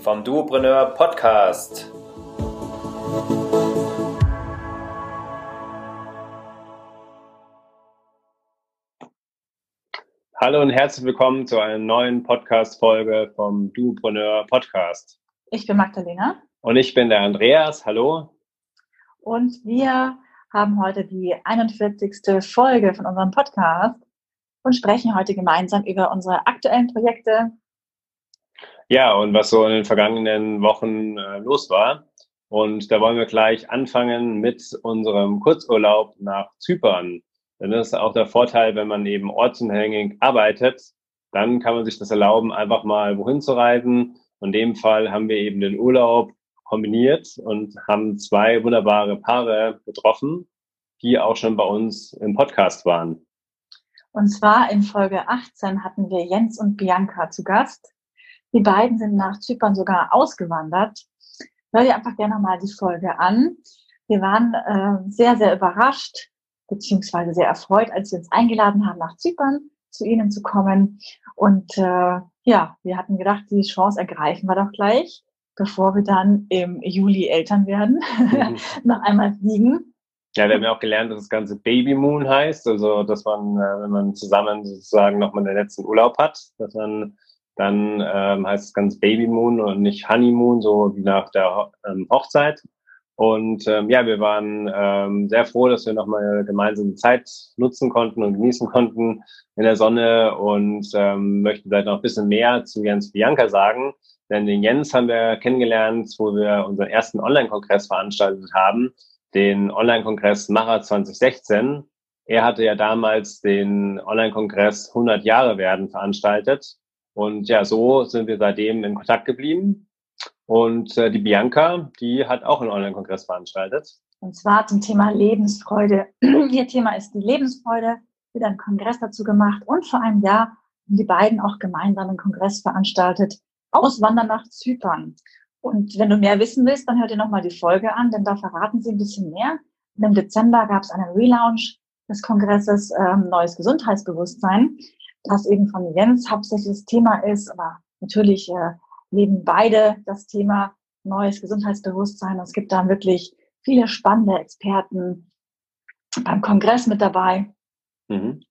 vom Duopreneur Podcast. Hallo und herzlich willkommen zu einer neuen Podcast-Folge vom Duopreneur Podcast. Ich bin Magdalena. Und ich bin der Andreas. Hallo. Und wir haben heute die 41. Folge von unserem Podcast und sprechen heute gemeinsam über unsere aktuellen Projekte, ja, und was so in den vergangenen Wochen äh, los war. Und da wollen wir gleich anfangen mit unserem Kurzurlaub nach Zypern. Denn das ist auch der Vorteil, wenn man eben ortsunabhängig arbeitet, dann kann man sich das erlauben, einfach mal wohin zu reisen. In dem Fall haben wir eben den Urlaub kombiniert und haben zwei wunderbare Paare getroffen, die auch schon bei uns im Podcast waren. Und zwar in Folge 18 hatten wir Jens und Bianca zu Gast. Die beiden sind nach Zypern sogar ausgewandert. Hör dir einfach gerne mal die Folge an. Wir waren äh, sehr, sehr überrascht, beziehungsweise sehr erfreut, als sie uns eingeladen haben, nach Zypern zu ihnen zu kommen. Und äh, ja, wir hatten gedacht, die Chance ergreifen wir doch gleich, bevor wir dann im Juli Eltern werden, mhm. noch einmal fliegen. Ja, wir haben ja auch gelernt, dass das Ganze Baby Moon heißt, also dass man, äh, wenn man zusammen sozusagen nochmal den letzten Urlaub hat, dass man dann ähm, heißt es ganz Baby Moon und nicht Honeymoon, so wie nach der ähm, Hochzeit. Und ähm, ja, wir waren ähm, sehr froh, dass wir nochmal gemeinsam die Zeit nutzen konnten und genießen konnten in der Sonne und ähm, möchte vielleicht noch ein bisschen mehr zu Jens Bianca sagen. Denn den Jens haben wir kennengelernt, wo wir unseren ersten Online-Kongress veranstaltet haben, den Online-Kongress Macher 2016. Er hatte ja damals den Online-Kongress 100 Jahre werden veranstaltet und ja, so sind wir seitdem in Kontakt geblieben. Und äh, die Bianca, die hat auch einen Online-Kongress veranstaltet. Und zwar zum Thema Lebensfreude. Ihr Thema ist die Lebensfreude. Wieder einen Kongress dazu gemacht. Und vor einem Jahr haben die beiden auch gemeinsam einen Kongress veranstaltet. Auswandern nach Zypern. Und wenn du mehr wissen willst, dann hör dir nochmal die Folge an, denn da verraten sie ein bisschen mehr. Und Im Dezember gab es einen Relaunch des Kongresses ähm, Neues Gesundheitsbewusstsein das eben von Jens hauptsächlich das Thema ist, aber natürlich äh, leben beide das Thema neues Gesundheitsbewusstsein. Und es gibt da wirklich viele spannende Experten beim Kongress mit dabei. Mhm.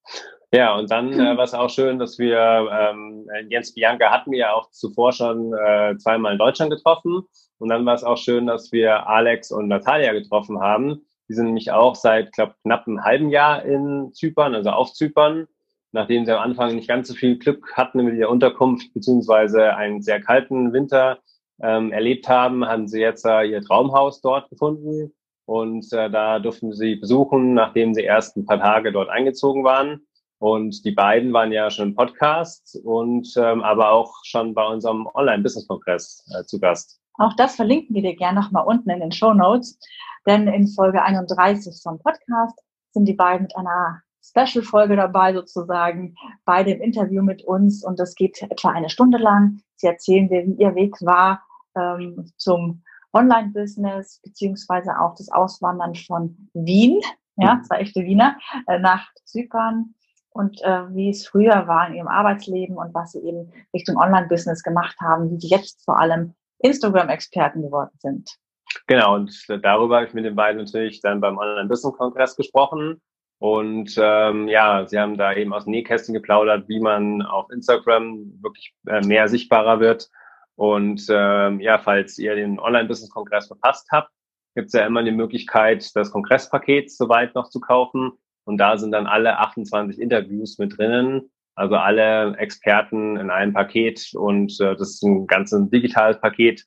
Ja, und dann äh, war es auch schön, dass wir ähm, Jens Bianca hatten wir ja auch zuvor schon äh, zweimal in Deutschland getroffen. Und dann war es auch schön, dass wir Alex und Natalia getroffen haben. Die sind nämlich auch seit, glaube knapp einem halben Jahr in Zypern, also auf Zypern nachdem sie am Anfang nicht ganz so viel Glück hatten mit der Unterkunft, beziehungsweise einen sehr kalten Winter ähm, erlebt haben, haben sie jetzt äh, ihr Traumhaus dort gefunden. Und äh, da durften sie besuchen, nachdem sie erst ein paar Tage dort eingezogen waren. Und die beiden waren ja schon im Podcast und ähm, aber auch schon bei unserem Online-Business-Kongress äh, zu Gast. Auch das verlinken wir dir gerne nochmal unten in den Show Notes. Denn in Folge 31 vom Podcast sind die beiden mit einer Special-Folge dabei sozusagen bei dem Interview mit uns und das geht etwa eine Stunde lang. Sie erzählen dir, wie ihr Weg war ähm, zum Online-Business beziehungsweise auch das Auswandern von Wien, ja, zwei echte Wiener, äh, nach Zypern und äh, wie es früher war in ihrem Arbeitsleben und was sie eben Richtung Online-Business gemacht haben, wie sie jetzt vor allem Instagram-Experten geworden sind. Genau, und darüber habe ich mit den beiden natürlich dann beim Online-Business-Kongress gesprochen. Und ähm, ja, sie haben da eben aus dem Nähkästchen geplaudert, wie man auf Instagram wirklich äh, mehr sichtbarer wird. Und ähm, ja, falls ihr den Online-Business-Kongress verpasst habt, gibt es ja immer die Möglichkeit, das Kongresspaket soweit noch zu kaufen. Und da sind dann alle 28 Interviews mit drinnen, also alle Experten in einem Paket. Und äh, das ist ein ganzes digitales Paket,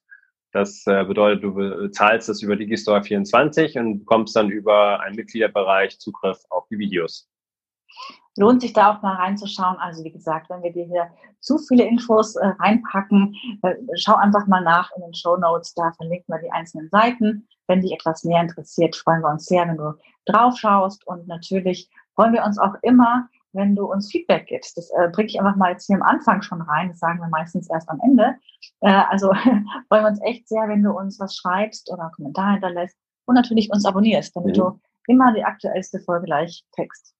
das äh, bedeutet, du bezahlst das über Digistore 24 und bekommst dann über einen Mitgliederbereich Zugriff auf die Videos. lohnt sich da auch mal reinzuschauen. Also wie gesagt, wenn wir dir hier zu viele Infos äh, reinpacken, äh, schau einfach mal nach in den Show Notes, da verlinken wir die einzelnen Seiten. Wenn dich etwas mehr interessiert, freuen wir uns sehr, wenn du drauf schaust. Und natürlich freuen wir uns auch immer, wenn du uns Feedback gibst. Das äh, bringe ich einfach mal jetzt hier am Anfang schon rein. Das sagen wir meistens erst am Ende. Äh, also freuen wir uns echt sehr, wenn du uns was schreibst oder einen Kommentar hinterlässt und natürlich uns abonnierst, damit mhm. du immer die aktuellste Folge gleich text.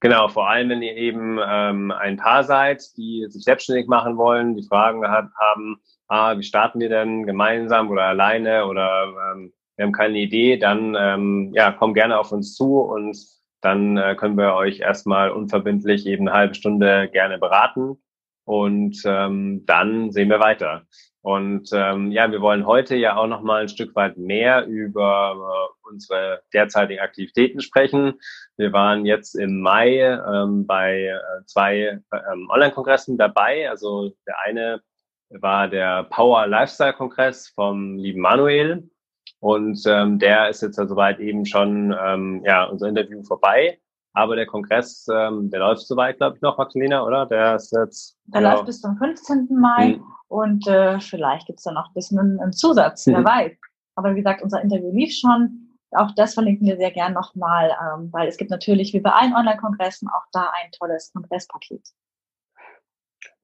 Genau, vor allem, wenn ihr eben ähm, ein Paar seid, die sich selbstständig machen wollen, die Fragen haben, ah, wie starten wir denn gemeinsam oder alleine oder ähm, wir haben keine Idee, dann ähm, ja, komm gerne auf uns zu und dann äh, können wir euch erstmal unverbindlich eben eine halbe Stunde gerne beraten und ähm, dann sehen wir weiter. Und ähm, ja, wir wollen heute ja auch noch mal ein Stück weit mehr über äh, unsere derzeitigen Aktivitäten sprechen. Wir waren jetzt im Mai ähm, bei äh, zwei ähm, Online-Kongressen dabei. Also der eine war der Power Lifestyle Kongress vom lieben Manuel. Und ähm, der ist jetzt ja soweit eben schon ähm, ja unser Interview vorbei. Aber der Kongress, ähm, der läuft soweit, glaube ich, noch, Maximiliana, oder? Der ist jetzt. Der ja, läuft bis zum 15. Mai. Mhm. Und äh, vielleicht gibt's da noch ein bisschen einen, Zusatz, wer mhm. weiß. Aber wie gesagt, unser Interview lief schon. Auch das verlinken wir sehr gern nochmal, ähm, weil es gibt natürlich wie bei allen Online-Kongressen auch da ein tolles Kongresspaket.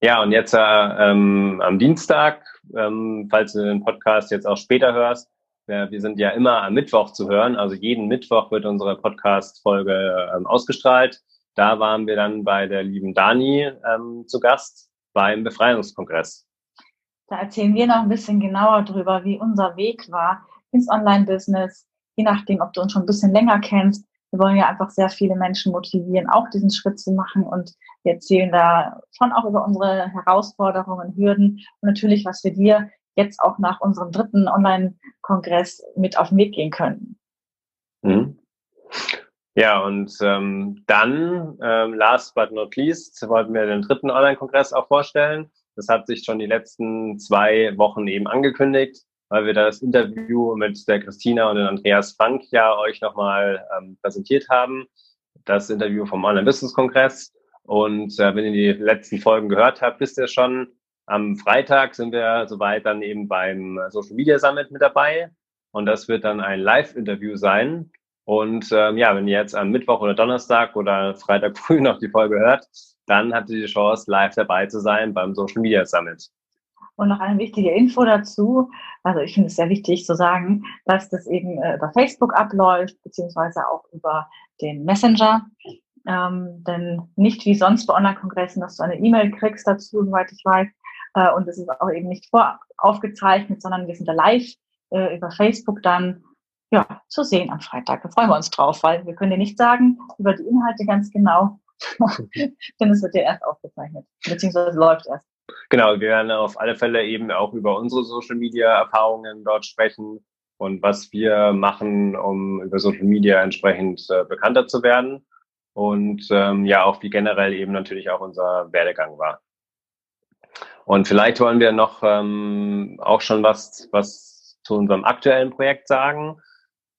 Ja, und jetzt äh, ähm, am Dienstag, ähm, falls du den Podcast jetzt auch später hörst, wir, sind ja immer am Mittwoch zu hören. Also jeden Mittwoch wird unsere Podcast-Folge ähm, ausgestrahlt. Da waren wir dann bei der lieben Dani ähm, zu Gast beim Befreiungskongress. Da erzählen wir noch ein bisschen genauer drüber, wie unser Weg war ins Online-Business, je nachdem, ob du uns schon ein bisschen länger kennst. Wir wollen ja einfach sehr viele Menschen motivieren, auch diesen Schritt zu machen und wir erzählen da schon auch über unsere Herausforderungen, Hürden und natürlich, was wir dir jetzt auch nach unserem dritten Online-Kongress mit auf den Weg gehen können. Mhm. Ja, und ähm, dann, ähm, last but not least, wollten wir den dritten Online-Kongress auch vorstellen. Das hat sich schon die letzten zwei Wochen eben angekündigt, weil wir das Interview mit der Christina und dem Andreas Frank ja euch nochmal ähm, präsentiert haben. Das Interview vom Online-Business-Kongress. Und äh, wenn ihr die letzten Folgen gehört habt, wisst ihr schon, am Freitag sind wir soweit dann eben beim Social Media Summit mit dabei. Und das wird dann ein Live-Interview sein. Und ähm, ja, wenn ihr jetzt am Mittwoch oder Donnerstag oder Freitag früh noch die Folge hört, dann habt ihr die Chance, live dabei zu sein beim Social Media Summit. Und noch eine wichtige Info dazu. Also ich finde es sehr wichtig zu sagen, dass das eben äh, über Facebook abläuft, beziehungsweise auch über den Messenger. Ähm, denn nicht wie sonst bei Online-Kongressen, dass du eine E-Mail kriegst dazu, soweit ich weiß. Äh, und es ist auch eben nicht voraufgezeichnet, sondern wir sind da live äh, über Facebook dann ja, zu sehen am Freitag. Da freuen wir uns drauf, weil wir können dir nicht sagen über die Inhalte ganz genau, denn es wird ja erst aufgezeichnet, beziehungsweise läuft erst. Genau, wir werden auf alle Fälle eben auch über unsere Social Media Erfahrungen dort sprechen und was wir machen, um über Social Media entsprechend äh, bekannter zu werden und ähm, ja auch wie generell eben natürlich auch unser Werdegang war. Und vielleicht wollen wir noch ähm, auch schon was, was zu unserem aktuellen Projekt sagen,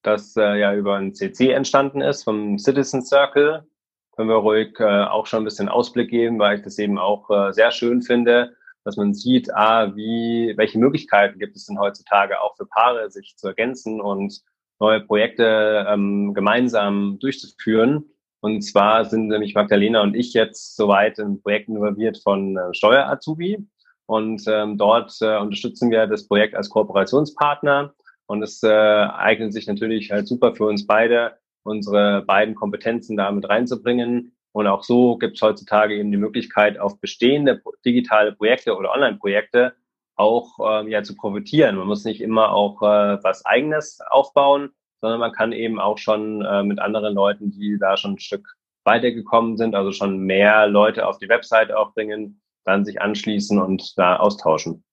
das äh, ja über ein CC entstanden ist vom Citizen Circle können wir ruhig äh, auch schon ein bisschen Ausblick geben, weil ich das eben auch äh, sehr schön finde, dass man sieht, ah, wie, welche Möglichkeiten gibt es denn heutzutage auch für Paare, sich zu ergänzen und neue Projekte ähm, gemeinsam durchzuführen. Und zwar sind nämlich Magdalena und ich jetzt soweit in Projekten involviert von äh, Steuer-Azubi. Und ähm, dort äh, unterstützen wir das Projekt als Kooperationspartner. Und es äh, eignet sich natürlich halt super für uns beide, unsere beiden Kompetenzen damit reinzubringen. Und auch so gibt es heutzutage eben die Möglichkeit, auf bestehende digitale Projekte oder Online-Projekte auch ähm, ja zu profitieren. Man muss nicht immer auch äh, was Eigenes aufbauen, sondern man kann eben auch schon äh, mit anderen Leuten, die da schon ein Stück weitergekommen sind, also schon mehr Leute auf die Website auch bringen, dann sich anschließen und da austauschen.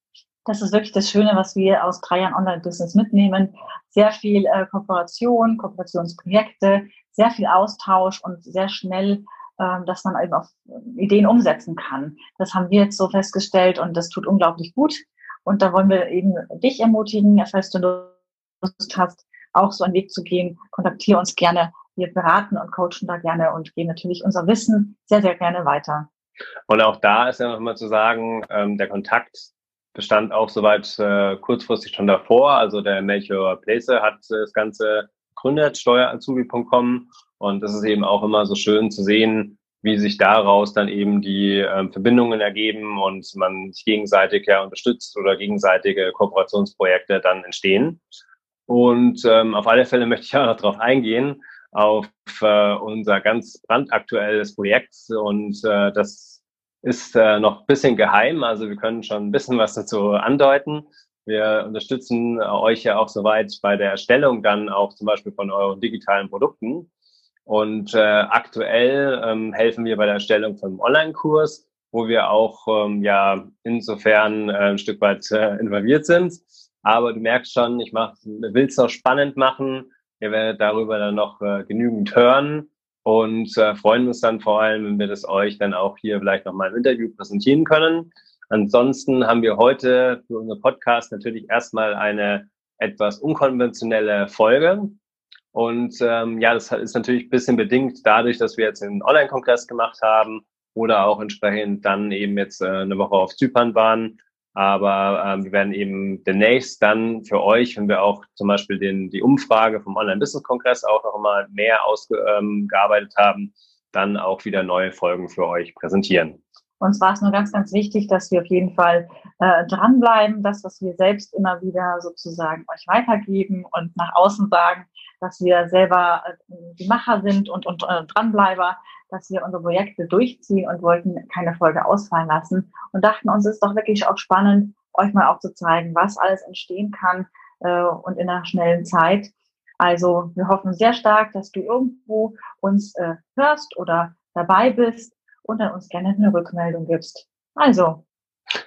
Das ist wirklich das Schöne, was wir aus drei Jahren Online-Business mitnehmen. Sehr viel äh, Kooperation, Kooperationsprojekte, sehr viel Austausch und sehr schnell, äh, dass man eben auf Ideen umsetzen kann. Das haben wir jetzt so festgestellt und das tut unglaublich gut. Und da wollen wir eben dich ermutigen, falls du Lust hast, auch so einen Weg zu gehen, kontaktiere uns gerne wir beraten und coachen da gerne und geben natürlich unser Wissen sehr, sehr gerne weiter. Und auch da ist ja noch mal zu sagen, ähm, der Kontakt bestand auch soweit äh, kurzfristig schon davor. Also der Melchior Place hat äh, das Ganze gegründet, steuerazubi.com. Und das ist eben auch immer so schön zu sehen, wie sich daraus dann eben die ähm, Verbindungen ergeben und man sich gegenseitig ja unterstützt oder gegenseitige Kooperationsprojekte dann entstehen. Und ähm, auf alle Fälle möchte ich auch noch darauf eingehen, auf äh, unser ganz brandaktuelles Projekt. Und äh, das ist äh, noch bisschen geheim, also wir können schon ein bisschen was dazu andeuten. Wir unterstützen euch ja auch soweit bei der Erstellung dann auch zum Beispiel von euren digitalen Produkten. Und äh, aktuell ähm, helfen wir bei der Erstellung von Online-Kurs, wo wir auch ähm, ja insofern äh, ein Stück weit äh, involviert sind. Aber du merkst schon, ich will es noch spannend machen. Ihr werdet darüber dann noch äh, genügend hören und äh, freuen uns dann vor allem, wenn wir das euch dann auch hier vielleicht nochmal im Interview präsentieren können. Ansonsten haben wir heute für unseren Podcast natürlich erstmal eine etwas unkonventionelle Folge. Und ähm, ja, das ist natürlich ein bisschen bedingt dadurch, dass wir jetzt einen Online-Kongress gemacht haben oder auch entsprechend dann eben jetzt äh, eine Woche auf Zypern waren aber ähm, wir werden eben demnächst dann für euch, wenn wir auch zum Beispiel den, die Umfrage vom Online-Business-Kongress auch noch mal mehr ausgearbeitet ähm, haben, dann auch wieder neue Folgen für euch präsentieren. Uns war es nur ganz, ganz wichtig, dass wir auf jeden Fall äh, dranbleiben, das, was wir selbst immer wieder sozusagen euch weitergeben und nach außen sagen, dass wir selber äh, die Macher sind und, und äh, Dranbleiber, dass wir unsere Projekte durchziehen und wollten keine Folge ausfallen lassen und dachten uns, es ist doch wirklich auch spannend, euch mal auch zu zeigen, was alles entstehen kann äh, und in einer schnellen Zeit. Also wir hoffen sehr stark, dass du irgendwo uns äh, hörst oder dabei bist und dann uns gerne eine Rückmeldung gibst. Also.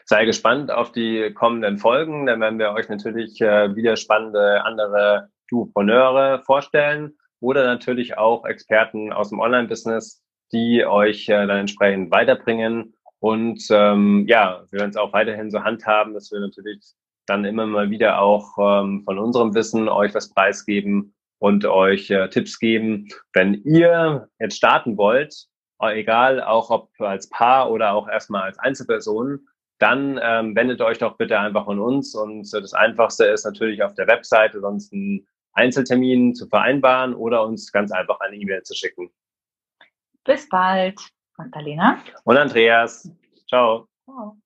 Sei gespannt auf die kommenden Folgen. Dann werden wir euch natürlich äh, wieder spannende andere Duopreneure vorstellen oder natürlich auch Experten aus dem Online-Business, die euch äh, dann entsprechend weiterbringen. Und ähm, ja, wir werden es auch weiterhin so handhaben, dass wir natürlich dann immer mal wieder auch ähm, von unserem Wissen euch was preisgeben und euch äh, Tipps geben. Wenn ihr jetzt starten wollt, äh, egal auch ob als Paar oder auch erstmal als Einzelperson, dann ähm, wendet euch doch bitte einfach an uns. Und äh, das Einfachste ist natürlich auf der Webseite sonst einen Einzeltermin zu vereinbaren oder uns ganz einfach eine E-Mail zu schicken. Bis bald. Magdalena. Und Andreas. Ciao. Ciao.